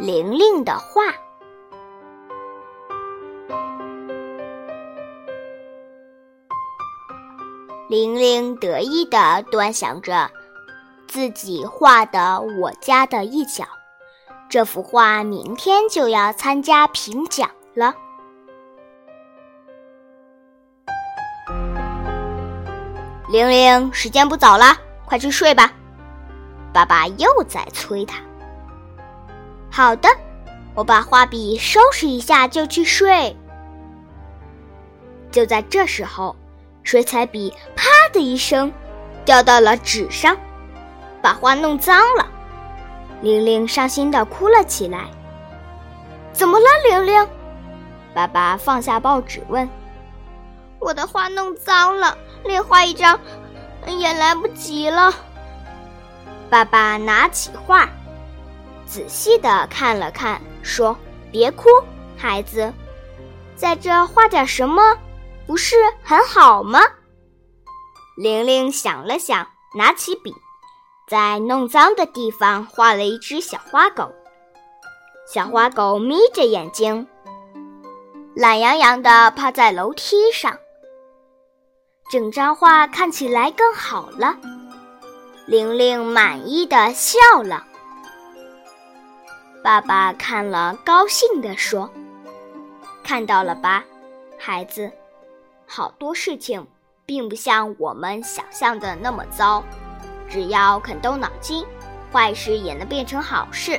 玲玲的画。玲玲得意地端详着自己画的我家的一角，这幅画明天就要参加评奖了。玲玲，时间不早了，快去睡吧。爸爸又在催她。好的，我把画笔收拾一下就去睡。就在这时候，水彩笔啪的一声掉到了纸上，把画弄脏了。玲玲伤心的哭了起来。怎么了，玲玲？爸爸放下报纸问。我的画弄脏了，另画一张也来不及了。爸爸拿起画。仔细的看了看，说：“别哭，孩子，在这画点什么，不是很好吗？”玲玲想了想，拿起笔，在弄脏的地方画了一只小花狗。小花狗眯着眼睛，懒洋洋的趴在楼梯上。整张画看起来更好了。玲玲满意的笑了。爸爸看了，高兴地说：“看到了吧，孩子，好多事情并不像我们想象的那么糟，只要肯动脑筋，坏事也能变成好事。”